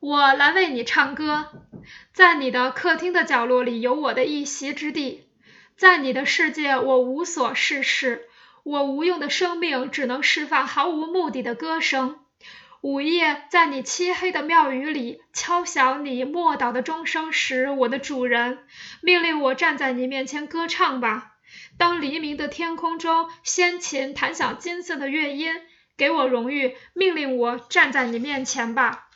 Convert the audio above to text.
我来为你唱歌。在你的客厅的角落里有我的一席之地，在你的世界我无所事事，我无用的生命只能释放毫无目的的歌声。午夜在你漆黑的庙宇里敲响你默祷的钟声时，我的主人命令我站在你面前歌唱吧。当黎明的天空中先琴弹响金色的乐音，给我荣誉，命令我站在你面前吧。